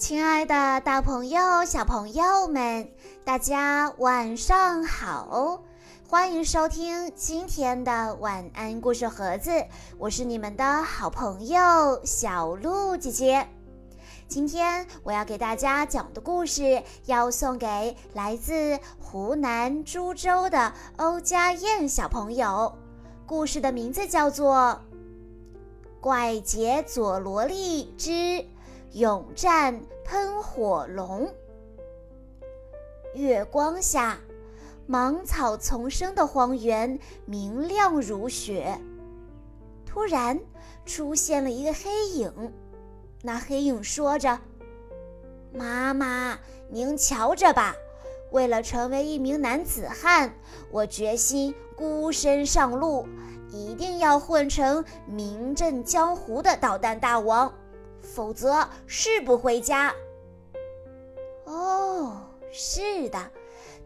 亲爱的，大朋友、小朋友们，大家晚上好！欢迎收听今天的晚安故事盒子，我是你们的好朋友小鹿姐姐。今天我要给大家讲的故事，要送给来自湖南株洲的欧家燕小朋友。故事的名字叫做《怪杰佐罗利之》。勇战喷火龙。月光下，芒草丛生的荒原明亮如雪。突然，出现了一个黑影。那黑影说着：“妈妈，您瞧着吧，为了成为一名男子汉，我决心孤身上路，一定要混成名震江湖的导弹大王。”否则誓不回家。哦，是的，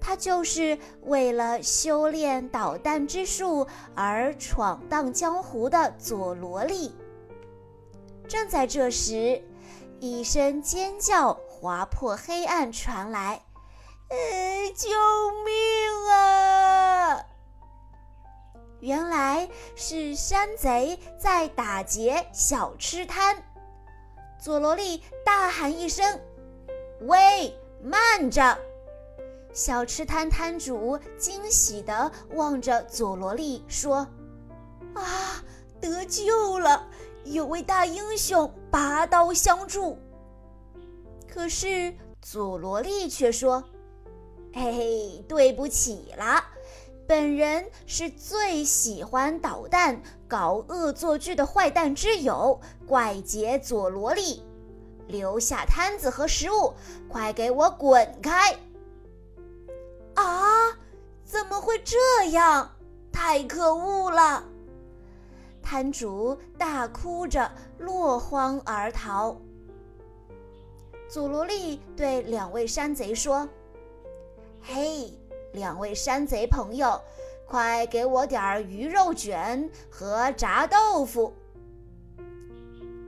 他就是为了修炼导弹之术而闯荡江湖的佐罗利。正在这时，一声尖叫划破黑暗传来：“呃，救命啊！”原来是山贼在打劫小吃摊。佐罗利大喊一声：“喂，慢着！”小吃摊摊主惊喜地望着佐罗利说：“啊，得救了！有位大英雄拔刀相助。”可是佐罗利却说：“嘿嘿，对不起了。”本人是最喜欢捣蛋、搞恶作剧的坏蛋之友怪杰佐罗利，留下摊子和食物，快给我滚开！啊，怎么会这样？太可恶了！摊主大哭着落荒而逃。佐罗利对两位山贼说：“嘿。”两位山贼朋友，快给我点儿鱼肉卷和炸豆腐。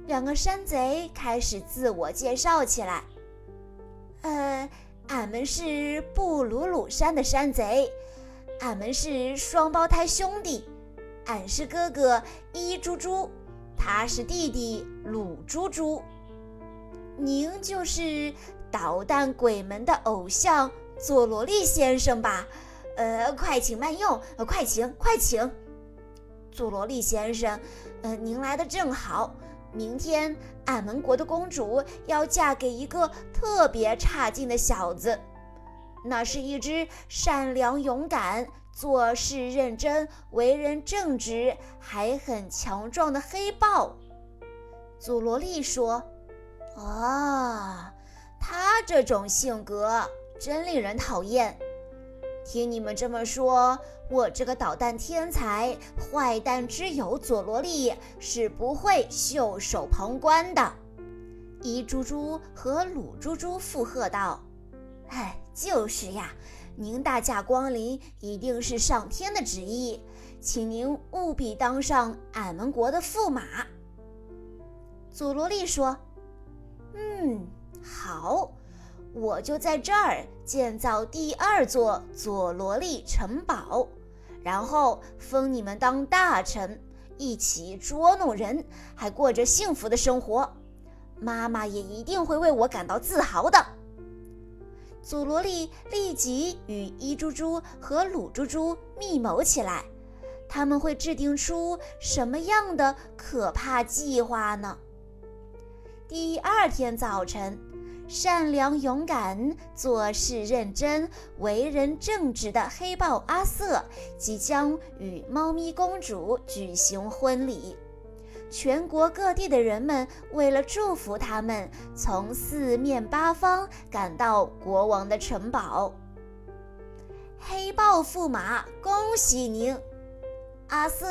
两个山贼开始自我介绍起来：“呃，俺们是布鲁鲁山的山贼，俺们是双胞胎兄弟，俺是哥哥伊猪猪，他是弟弟鲁猪猪。您就是捣蛋鬼们的偶像。”佐罗利先生吧，呃，快请慢用，快请快请。佐罗利先生，呃，您来的正好。明天俺们国的公主要嫁给一个特别差劲的小子，那是一只善良勇敢、做事认真、为人正直，还很强壮的黑豹。佐罗利说：“啊，他这种性格。”真令人讨厌！听你们这么说，我这个捣蛋天才、坏蛋之友佐罗利是不会袖手旁观的。伊猪猪和鲁猪猪附和道：“哎，就是呀，您大驾光临，一定是上天的旨意，请您务必当上俺们国的驸马。”佐罗利说：“嗯，好。”我就在这儿建造第二座佐罗利城堡，然后封你们当大臣，一起捉弄人，还过着幸福的生活。妈妈也一定会为我感到自豪的。佐罗利立即与伊猪猪和鲁猪猪密谋起来，他们会制定出什么样的可怕计划呢？第二天早晨。善良、勇敢、做事认真、为人正直的黑豹阿瑟即将与猫咪公主举行婚礼。全国各地的人们为了祝福他们，从四面八方赶到国王的城堡。黑豹驸马，恭喜您！阿瑟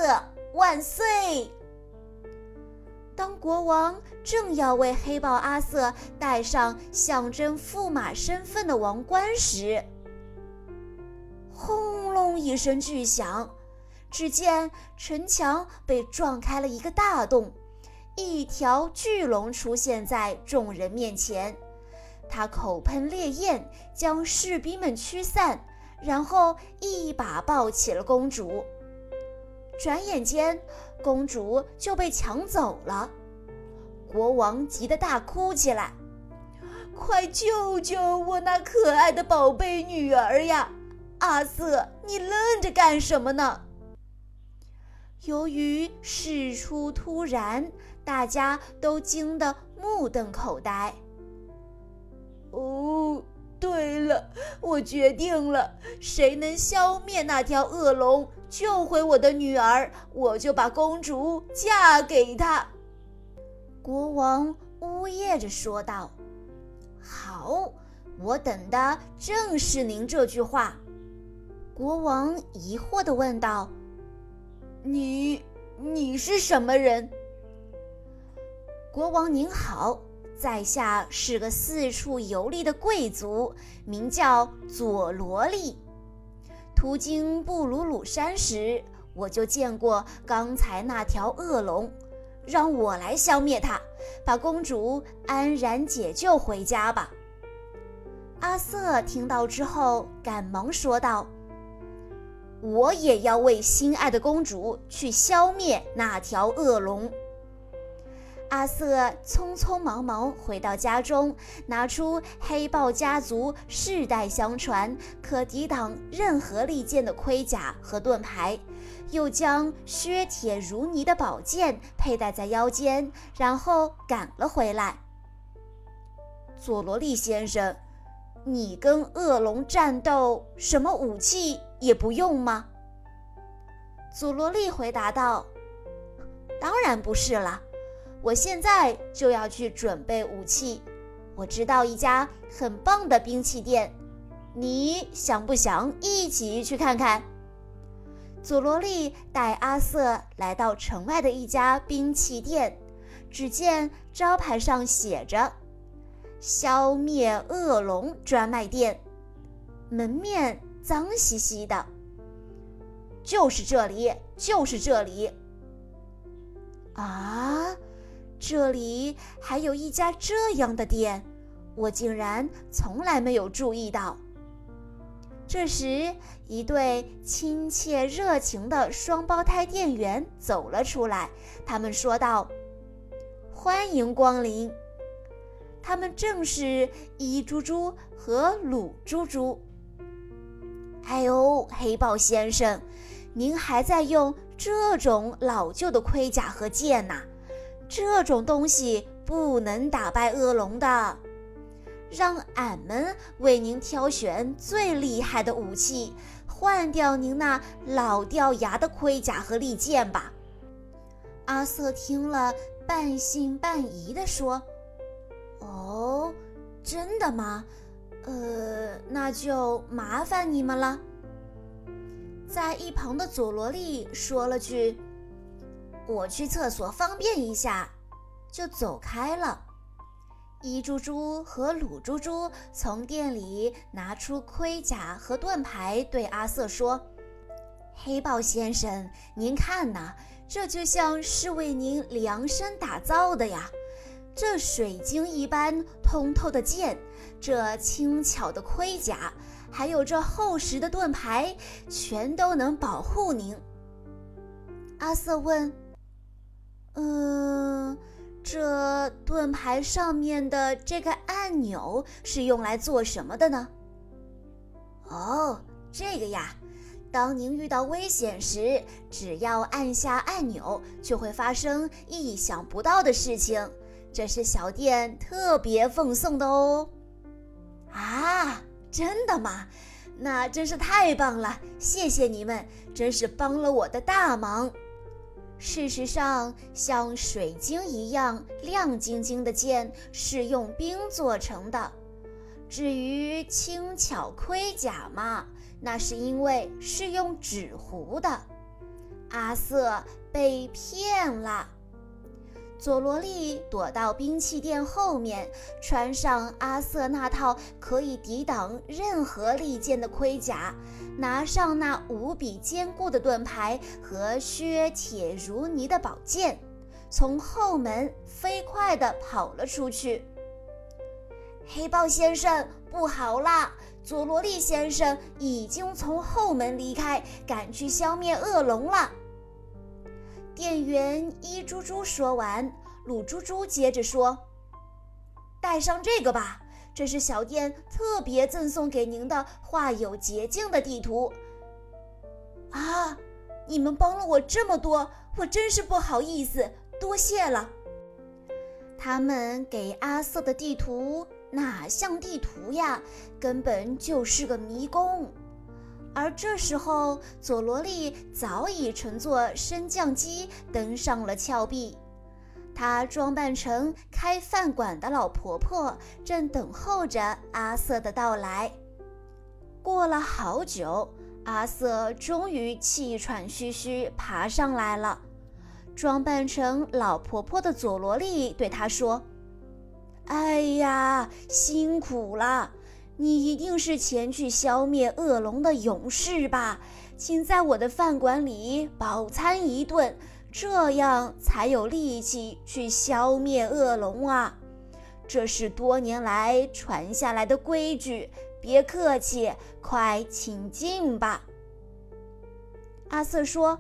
万岁！当国王正要为黑豹阿瑟戴上象征驸马身份的王冠时，轰隆一声巨响，只见城墙被撞开了一个大洞，一条巨龙出现在众人面前，他口喷烈焰，将士兵们驱散，然后一把抱起了公主。转眼间，公主就被抢走了。国王急得大哭起来：“快救救我那可爱的宝贝女儿呀！阿瑟，你愣着干什么呢？”由于事出突然，大家都惊得目瞪口呆。哦，对了，我决定了，谁能消灭那条恶龙，救回我的女儿，我就把公主嫁给他。国王呜咽着说道：“好，我等的正是您这句话。”国王疑惑地问道。你你是什么人？国王您好，在下是个四处游历的贵族，名叫佐罗利。途经布鲁鲁山时，我就见过刚才那条恶龙，让我来消灭它，把公主安然解救回家吧。阿瑟听到之后，赶忙说道。我也要为心爱的公主去消灭那条恶龙。阿瑟匆匆忙忙回到家中，拿出黑豹家族世代相传、可抵挡任何利剑的盔甲和盾牌，又将削铁如泥的宝剑佩戴在腰间，然后赶了回来。佐罗利先生。你跟恶龙战斗，什么武器也不用吗？佐罗利回答道：“当然不是了，我现在就要去准备武器。我知道一家很棒的兵器店，你想不想一起去看看？”佐罗利带阿瑟来到城外的一家兵器店，只见招牌上写着。消灭恶龙专卖店，门面脏兮兮的。就是这里，就是这里。啊，这里还有一家这样的店，我竟然从来没有注意到。这时，一对亲切热情的双胞胎店员走了出来，他们说道：“欢迎光临。”他们正是伊猪猪和鲁猪猪。哎呦，黑豹先生，您还在用这种老旧的盔甲和剑呐？这种东西不能打败恶龙的。让俺们为您挑选最厉害的武器，换掉您那老掉牙的盔甲和利剑吧。阿瑟听了，半信半疑地说。哦，真的吗？呃，那就麻烦你们了。在一旁的佐罗利说了句：“我去厕所方便一下。”就走开了。伊猪猪和鲁猪猪从店里拿出盔甲和盾牌，对阿瑟说：“黑豹先生，您看呐，这就像是为您量身打造的呀。”这水晶一般通透的剑，这轻巧的盔甲，还有这厚实的盾牌，全都能保护您。阿瑟问：“盾牌上面的这个按钮是用来做什么的呢？”“哦，这个呀，当您遇到危险时，只要按下按钮，就会发生意想不到的事情。”这是小店特别奉送的哦，啊，真的吗？那真是太棒了！谢谢你们，真是帮了我的大忙。事实上，像水晶一样亮晶晶的剑是用冰做成的，至于轻巧盔甲嘛，那是因为是用纸糊的。阿瑟被骗了。佐罗利躲到兵器店后面，穿上阿瑟那套可以抵挡任何利剑的盔甲，拿上那无比坚固的盾牌和削铁如泥的宝剑，从后门飞快地跑了出去。黑豹先生，不好啦！佐罗利先生已经从后门离开，赶去消灭恶龙了。店员一猪猪说完，鲁猪猪接着说：“带上这个吧，这是小店特别赠送给您的画有捷径的地图。”啊，你们帮了我这么多，我真是不好意思，多谢了。他们给阿瑟的地图。哪像地图呀，根本就是个迷宫。而这时候，佐罗利早已乘坐升降机登上了峭壁。她装扮成开饭馆的老婆婆，正等候着阿瑟的到来。过了好久，阿瑟终于气喘吁吁爬上来了。装扮成老婆婆的佐罗利对他说。哎呀，辛苦了！你一定是前去消灭恶龙的勇士吧？请在我的饭馆里饱餐一顿，这样才有力气去消灭恶龙啊！这是多年来传下来的规矩。别客气，快请进吧。阿瑟说：“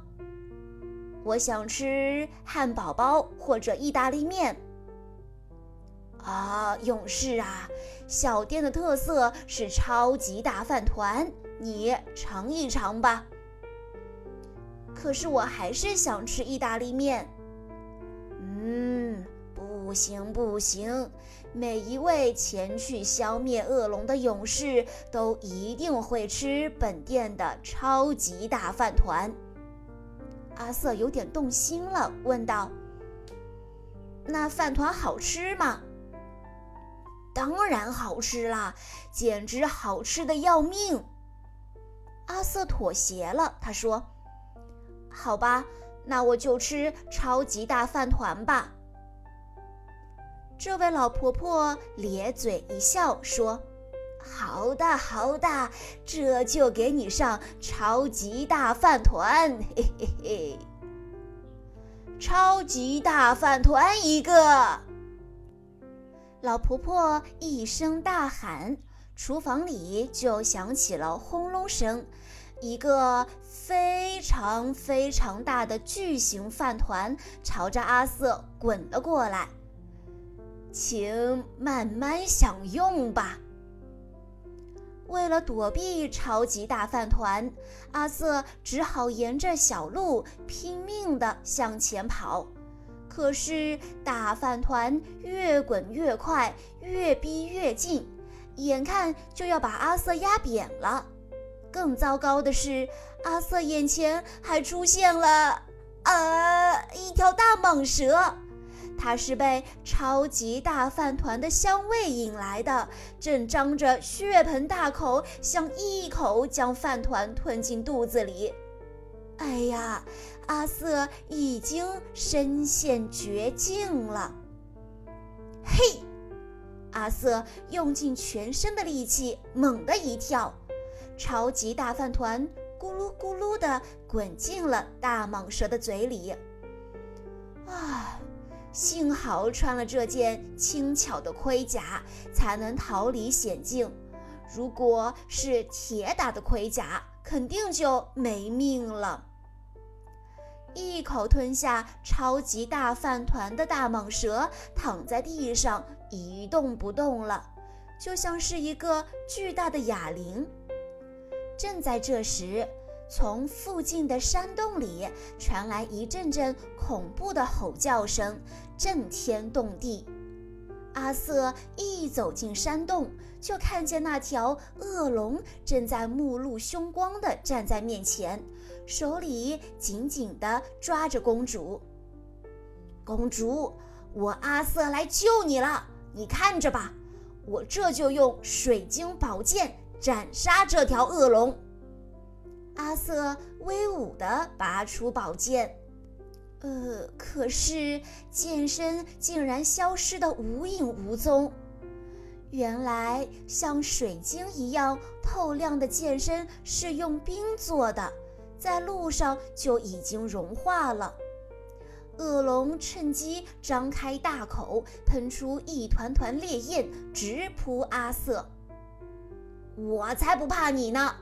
我想吃汉堡包或者意大利面。”啊，勇士啊！小店的特色是超级大饭团，你尝一尝吧。可是我还是想吃意大利面。嗯，不行不行，每一位前去消灭恶龙的勇士都一定会吃本店的超级大饭团。阿瑟有点动心了，问道：“那饭团好吃吗？”当然好吃啦，简直好吃的要命。阿瑟妥协了，他说：“好吧，那我就吃超级大饭团吧。”这位老婆婆咧嘴一笑，说：“好的，好的，这就给你上超级大饭团，嘿嘿嘿，超级大饭团一个。”老婆婆一声大喊，厨房里就响起了轰隆声，一个非常非常大的巨型饭团朝着阿瑟滚了过来。请慢慢享用吧。为了躲避超级大饭团，阿瑟只好沿着小路拼命地向前跑。可是大饭团越滚越快，越逼越近，眼看就要把阿瑟压扁了。更糟糕的是，阿瑟眼前还出现了，呃，一条大蟒蛇。它是被超级大饭团的香味引来的，正张着血盆大口，想一口将饭团吞进肚子里。哎呀，阿瑟已经身陷绝境了。嘿，阿瑟用尽全身的力气，猛地一跳，超级大饭团咕噜咕噜地滚进了大蟒蛇的嘴里。啊，幸好穿了这件轻巧的盔甲，才能逃离险境。如果是铁打的盔甲，肯定就没命了。一口吞下超级大饭团的大蟒蛇躺在地上一动不动了，就像是一个巨大的哑铃。正在这时，从附近的山洞里传来一阵阵恐怖的吼叫声，震天动地。阿瑟一走进山洞，就看见那条恶龙正在目露凶光地站在面前，手里紧紧地抓着公主。公主，我阿瑟来救你了，你看着吧，我这就用水晶宝剑斩杀这条恶龙。阿瑟威武地拔出宝剑。呃，可是剑身竟然消失得无影无踪。原来像水晶一样透亮的剑身是用冰做的，在路上就已经融化了。恶龙趁机张开大口，喷出一团团烈焰，直扑阿瑟。我才不怕你呢！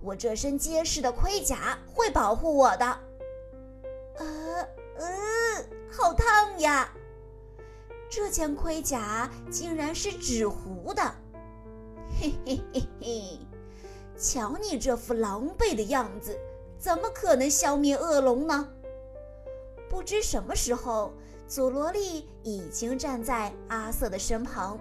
我这身结实的盔甲会保护我的。呃呃，好烫呀！这件盔甲竟然是纸糊的。嘿嘿嘿嘿，瞧你这副狼狈的样子，怎么可能消灭恶龙呢？不知什么时候，佐罗利已经站在阿瑟的身旁。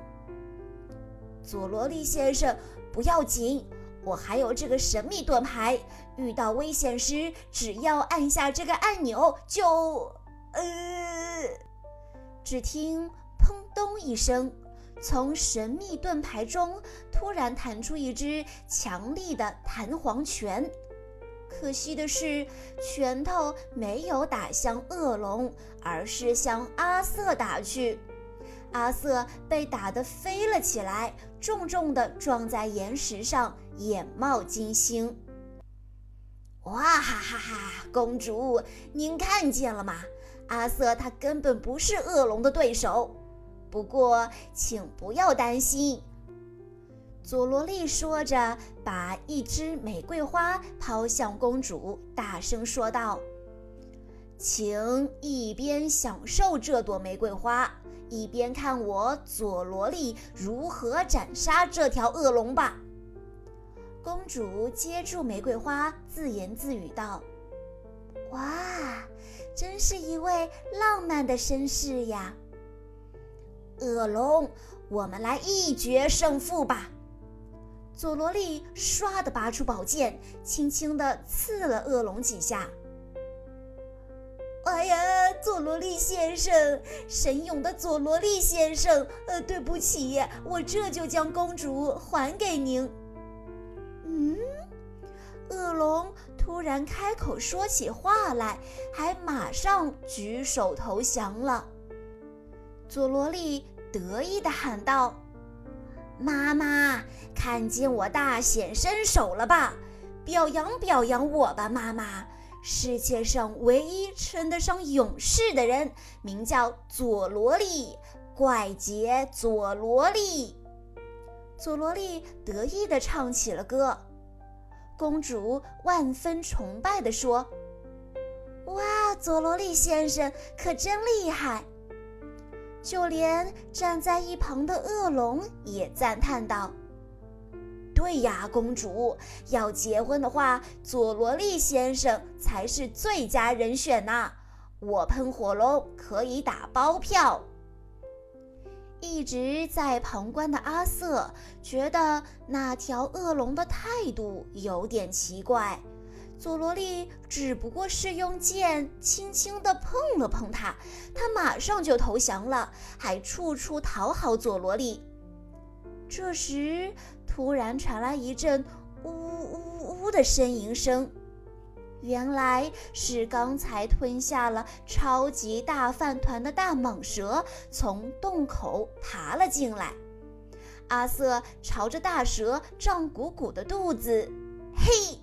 佐罗利先生，不要紧，我还有这个神秘盾牌，遇到危险时，只要按下这个按钮就……呃，只听“砰咚”一声，从神秘盾牌中突然弹出一只强力的弹簧拳。可惜的是，拳头没有打向恶龙，而是向阿瑟打去。阿瑟被打得飞了起来，重重地撞在岩石上，眼冒金星。哇哈哈哈！公主，您看见了吗？阿瑟他根本不是恶龙的对手。不过，请不要担心。佐罗利说着，把一支玫瑰花抛向公主，大声说道：“请一边享受这朵玫瑰花，一边看我佐罗利如何斩杀这条恶龙吧。”公主接住玫瑰花，自言自语道：“哇，真是一位浪漫的绅士呀！”恶龙，我们来一决胜负吧！佐罗利唰的拔出宝剑，轻轻地刺了恶龙几下。哎呀，佐罗利先生，神勇的佐罗利先生，呃，对不起，我这就将公主还给您。嗯，恶龙突然开口说起话来，还马上举手投降了。佐罗利得意地喊道。妈妈，看见我大显身手了吧？表扬表扬我吧，妈妈！世界上唯一称得上勇士的人，名叫佐罗利，怪杰佐罗利。佐罗利得意地唱起了歌。公主万分崇拜地说：“哇，佐罗利先生可真厉害！”就连站在一旁的恶龙也赞叹道：“对呀，公主，要结婚的话，佐罗利先生才是最佳人选呐！我喷火龙可以打包票。”一直在旁观的阿瑟觉得那条恶龙的态度有点奇怪。佐罗利只不过是用剑轻轻地碰了碰它，它马上就投降了，还处处讨好佐罗利。这时，突然传来一阵呜呜呜的呻吟声，原来是刚才吞下了超级大饭团的大蟒蛇从洞口爬了进来。阿瑟朝着大蛇胀鼓鼓的肚子，嘿！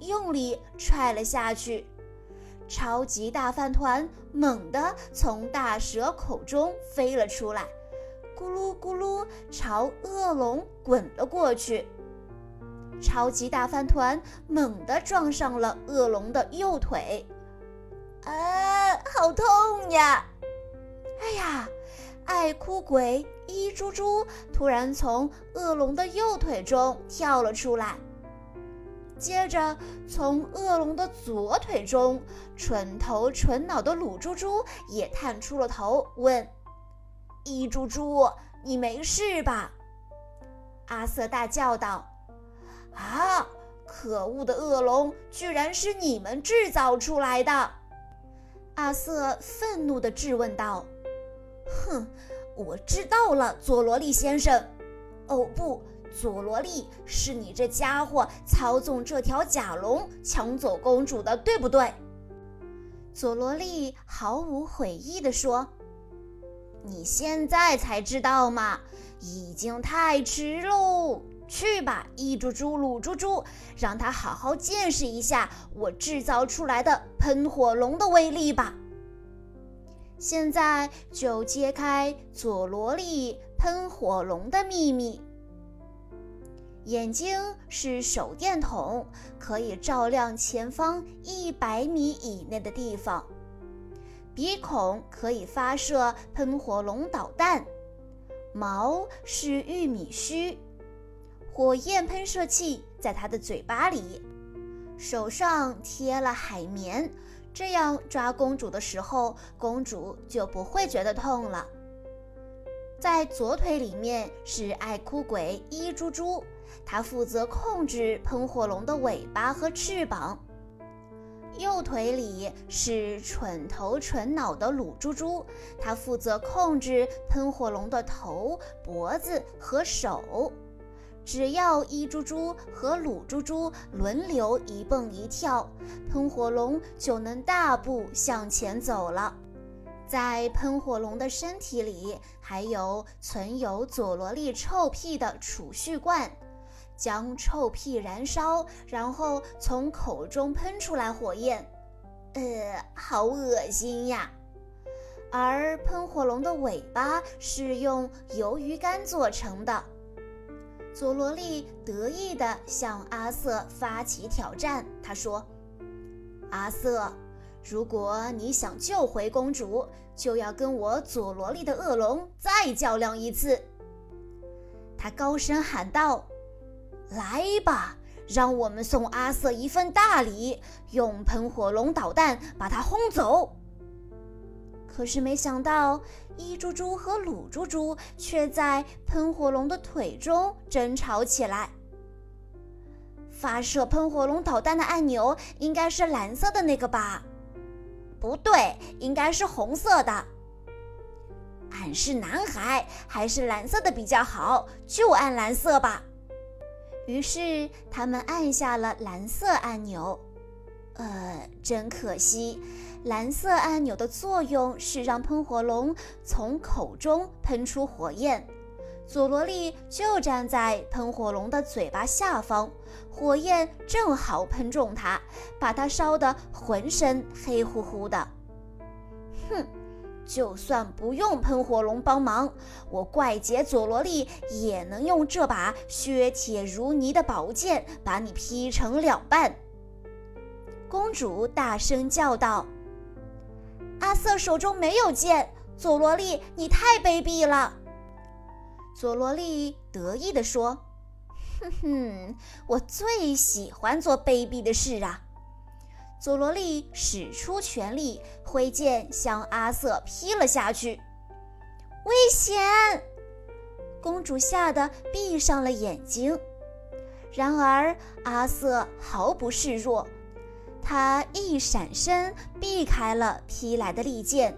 用力踹了下去，超级大饭团猛地从大蛇口中飞了出来，咕噜咕噜朝恶龙滚了过去。超级大饭团猛地撞上了恶龙的右腿，啊，好痛呀！哎呀，爱哭鬼一猪猪突然从恶龙的右腿中跳了出来。接着，从恶龙的左腿中，蠢头蠢脑的鲁猪猪也探出了头，问：“一猪猪，你没事吧？”阿瑟大叫道：“啊！可恶的恶龙，居然是你们制造出来的！”阿瑟愤怒地质问道：“哼，我知道了，佐罗利先生。哦，不。”佐罗利，是你这家伙操纵这条甲龙抢走公主的，对不对？佐罗利毫无悔意地说：“你现在才知道吗？已经太迟喽！去吧，一猪猪、鲁猪猪，让他好好见识一下我制造出来的喷火龙的威力吧！”现在就揭开佐罗利喷火龙的秘密。眼睛是手电筒，可以照亮前方一百米以内的地方。鼻孔可以发射喷火龙导弹。毛是玉米须，火焰喷射器在它的嘴巴里。手上贴了海绵。这样抓公主的时候，公主就不会觉得痛了。在左腿里面是爱哭鬼伊猪猪，它负责控制喷火龙的尾巴和翅膀。右腿里是蠢头蠢脑的鲁猪猪，它负责控制喷火龙的头、脖子和手。只要一猪猪和鲁猪猪轮流一蹦一跳，喷火龙就能大步向前走了。在喷火龙的身体里还有存有佐罗利臭屁的储蓄罐，将臭屁燃烧，然后从口中喷出来火焰。呃，好恶心呀！而喷火龙的尾巴是用鱿鱼干做成的。佐罗利得意地向阿瑟发起挑战。他说：“阿瑟，如果你想救回公主，就要跟我佐罗利的恶龙再较量一次。”他高声喊道：“来吧，让我们送阿瑟一份大礼，用喷火龙导弹把他轰走。”可是没想到，一猪猪和鲁猪猪却在喷火龙的腿中争吵起来。发射喷火龙导弹的按钮应该是蓝色的那个吧？不对，应该是红色的。俺是男孩，还是蓝色的比较好？就按蓝色吧。于是他们按下了蓝色按钮。呃，真可惜。蓝色按钮的作用是让喷火龙从口中喷出火焰。佐罗利就站在喷火龙的嘴巴下方，火焰正好喷中它，把它烧得浑身黑乎乎的。哼，就算不用喷火龙帮忙，我怪杰佐罗利也能用这把削铁如泥的宝剑把你劈成两半。公主大声叫道。阿瑟手中没有剑，佐罗利，你太卑鄙了。佐罗利得意地说：“哼哼，我最喜欢做卑鄙的事啊！”佐罗利使出全力，挥剑向阿瑟劈了下去。危险！公主吓得闭上了眼睛。然而阿瑟毫不示弱。他一闪身避开了劈来的利剑，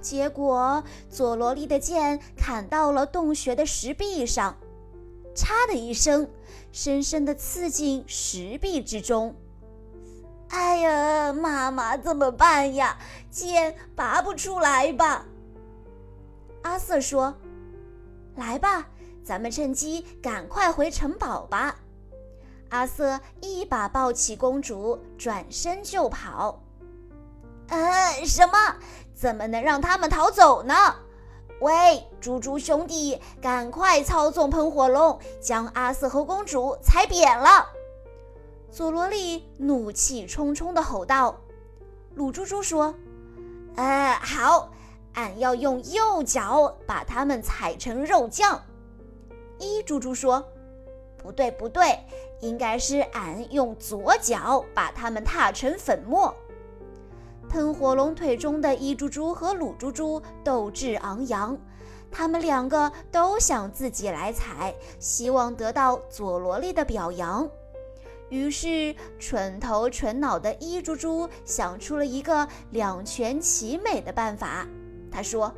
结果佐罗利的剑砍到了洞穴的石壁上，嚓的一声，深深地刺进石壁之中。哎呀，妈妈怎么办呀？剑拔不出来吧？阿瑟说：“来吧，咱们趁机赶快回城堡吧。”阿瑟一把抱起公主，转身就跑。呃，什么？怎么能让他们逃走呢？喂，猪猪兄弟，赶快操纵喷火龙，将阿瑟和公主踩扁了！佐罗利怒气冲冲地吼道。鲁猪猪说：“呃，好，俺要用右脚把他们踩成肉酱。”一猪猪说。不对，不对，应该是俺用左脚把它们踏成粉末。喷火龙腿中的一猪猪和鲁猪猪斗志昂扬，他们两个都想自己来踩，希望得到佐罗利的表扬。于是，蠢头蠢脑的一猪猪想出了一个两全其美的办法。他说：“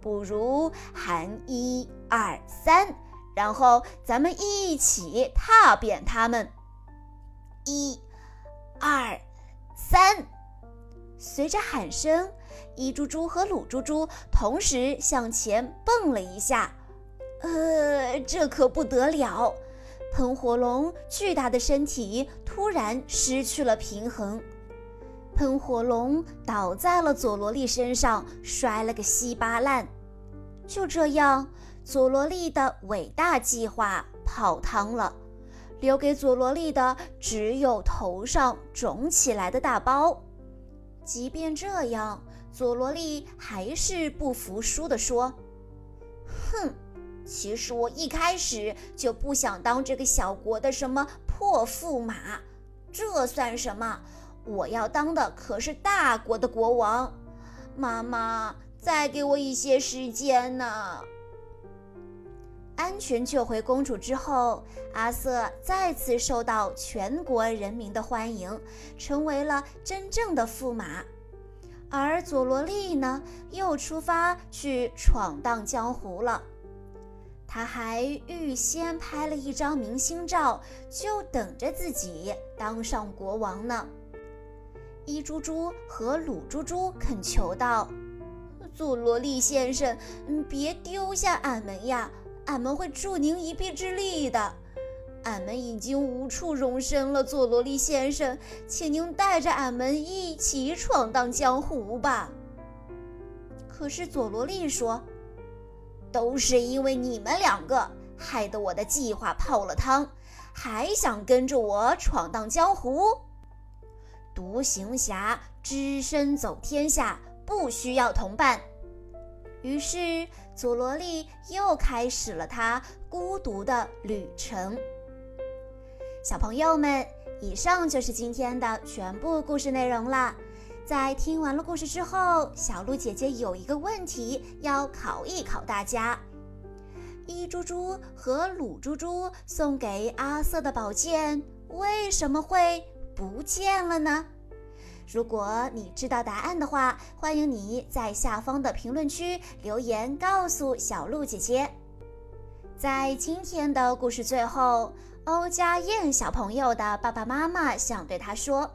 不如喊一二三。”然后咱们一起踏扁他们，一、二、三。随着喊声，一猪猪和鲁猪猪同时向前蹦了一下。呃，这可不得了！喷火龙巨大的身体突然失去了平衡，喷火龙倒在了佐罗利身上，摔了个稀巴烂。就这样，佐罗利的伟大计划泡汤了，留给佐罗利的只有头上肿起来的大包。即便这样，佐罗利还是不服输地说：“哼，其实我一开始就不想当这个小国的什么破驸马，这算什么？我要当的可是大国的国王。妈妈，再给我一些时间呢。”安全救回公主之后，阿瑟再次受到全国人民的欢迎，成为了真正的驸马。而佐罗利呢，又出发去闯荡江湖了。他还预先拍了一张明星照，就等着自己当上国王呢。伊猪猪和鲁猪猪恳求道：“佐罗利先生，别丢下俺们呀！俺们会助您一臂之力的。”俺们已经无处容身了，佐罗利先生，请您带着俺们一起闯荡江湖吧。可是佐罗利说：“都是因为你们两个，害得我的计划泡了汤，还想跟着我闯荡江湖？独行侠只身走天下，不需要同伴。”于是佐罗利又开始了他孤独的旅程。小朋友们，以上就是今天的全部故事内容了。在听完了故事之后，小鹿姐姐有一个问题要考一考大家：一猪猪和鲁猪猪送给阿瑟的宝剑为什么会不见了呢？如果你知道答案的话，欢迎你在下方的评论区留言告诉小鹿姐姐。在今天的故事最后。欧家燕小朋友的爸爸妈妈想对他说：“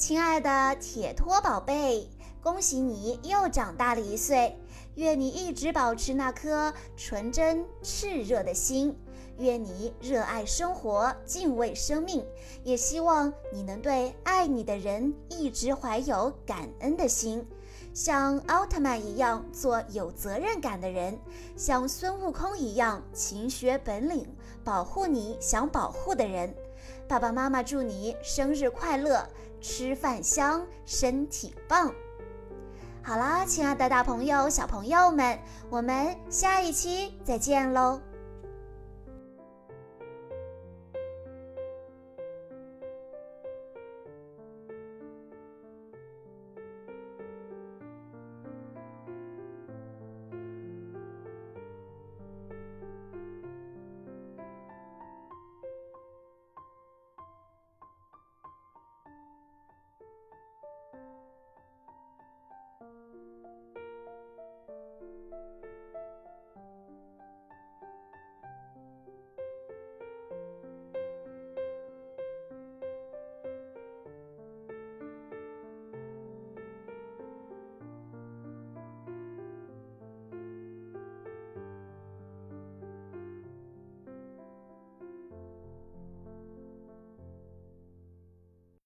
亲爱的铁托宝贝，恭喜你又长大了一岁，愿你一直保持那颗纯真炽热的心，愿你热爱生活，敬畏生命，也希望你能对爱你的人一直怀有感恩的心。”像奥特曼一样做有责任感的人，像孙悟空一样勤学本领，保护你想保护的人。爸爸妈妈祝你生日快乐，吃饭香，身体棒。好啦，亲爱的大朋友、小朋友们，我们下一期再见喽。